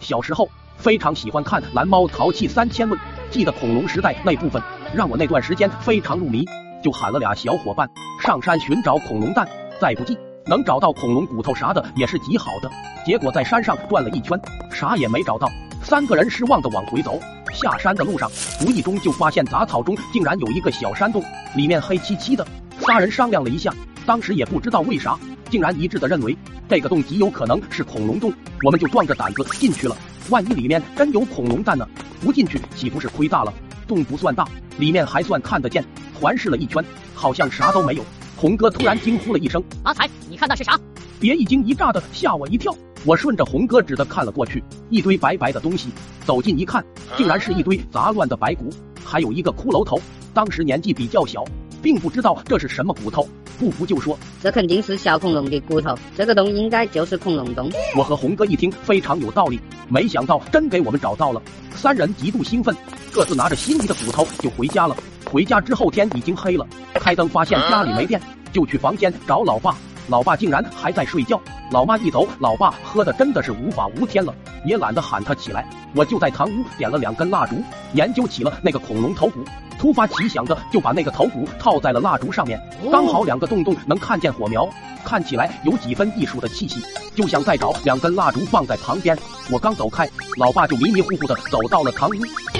小时候非常喜欢看《蓝猫淘气三千问》，记得恐龙时代那部分，让我那段时间非常入迷，就喊了俩小伙伴上山寻找恐龙蛋，再不济能找到恐龙骨头啥的也是极好的。结果在山上转了一圈，啥也没找到，三个人失望的往回走。下山的路上，无意中就发现杂草中竟然有一个小山洞，里面黑漆漆的。仨人商量了一下，当时也不知道为啥，竟然一致的认为这个洞极有可能是恐龙洞，我们就壮着胆子进去了。万一里面真有恐龙蛋呢？不进去岂不是亏大了？洞不算大，里面还算看得见。环视了一圈，好像啥都没有。红哥突然惊呼了一声：“阿才，你看那是啥？”别一惊一乍的，吓我一跳。我顺着红哥指的看了过去，一堆白白的东西。走近一看，竟然是一堆杂乱的白骨，还有一个骷髅头。当时年纪比较小，并不知道这是什么骨头。不服就说，这肯定是小恐龙的骨头，这个洞应该就是恐龙洞。我和红哥一听非常有道理，没想到真给我们找到了。三人极度兴奋，各自拿着心仪的骨头就回家了。回家之后天已经黑了，开灯发现家里没电，就去房间找老爸。老爸竟然还在睡觉，老妈一走，老爸喝的真的是无法无天了，也懒得喊他起来。我就在堂屋点了两根蜡烛，研究起了那个恐龙头骨。突发奇想的就把那个头骨套在了蜡烛上面，刚好两个洞洞能看见火苗，看起来有几分艺术的气息。就想再找两根蜡烛放在旁边。我刚走开，老爸就迷迷糊糊的走到了堂屋，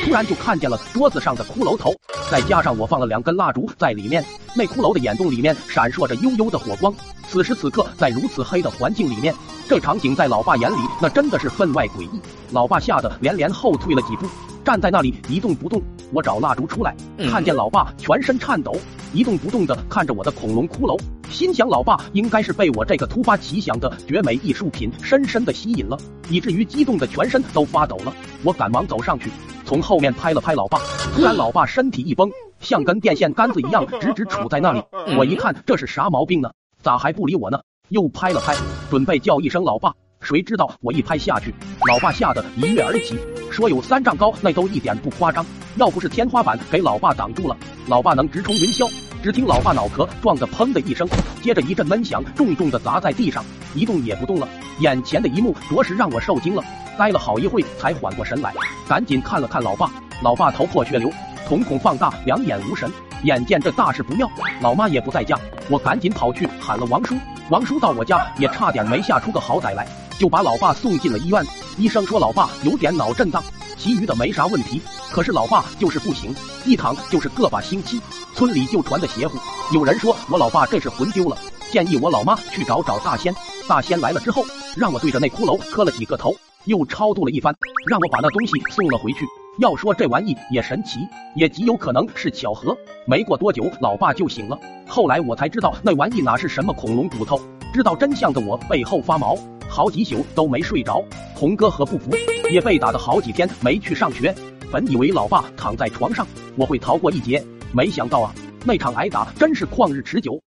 突然就看见了桌子上的骷髅头，再加上我放了两根蜡烛在里面，那骷髅的眼洞里面闪烁着幽幽的火光。此时此刻，在如此黑的环境里面，这场景在老爸眼里那真的是分外诡异。老爸吓得连连后退了几步，站在那里一动不动。我找蜡烛出来，看见老爸全身颤抖，一动不动的看着我的恐龙骷髅，心想老爸应该是被我这个突发奇想的绝美艺术品深深的吸引了，以至于激动的全身都发抖了。我赶忙走上去，从后面拍了拍老爸，突然老爸身体一崩，像根电线杆子一样直直杵在那里。我一看这是啥毛病呢？咋还不理我呢？又拍了拍，准备叫一声老爸，谁知道我一拍下去，老爸吓得一跃而起，说有三丈高，那都一点不夸张。要不是天花板给老爸挡住了，老爸能直冲云霄。只听老爸脑壳撞得砰的一声，接着一阵闷响，重重的砸在地上，一动也不动了。眼前的一幕着实让我受惊了，呆了好一会才缓过神来，赶紧看了看老爸，老爸头破血流，瞳孔放大，两眼无神。眼见这大事不妙，老妈也不在家，我赶紧跑去喊了王叔。王叔到我家也差点没吓出个好歹来，就把老爸送进了医院。医生说老爸有点脑震荡，其余的没啥问题。可是老爸就是不醒，一躺就是个把星期。村里就传的邪乎，有人说我老爸这是魂丢了，建议我老妈去找找大仙。大仙来了之后，让我对着那骷髅磕了几个头，又超度了一番，让我把那东西送了回去。要说这玩意也神奇，也极有可能是巧合。没过多久，老爸就醒了。后来我才知道那玩意哪是什么恐龙骨头。知道真相的我背后发毛，好几宿都没睡着。红哥和不服也被打的好几天没去上学。本以为老爸躺在床上我会逃过一劫，没想到啊，那场挨打真是旷日持久。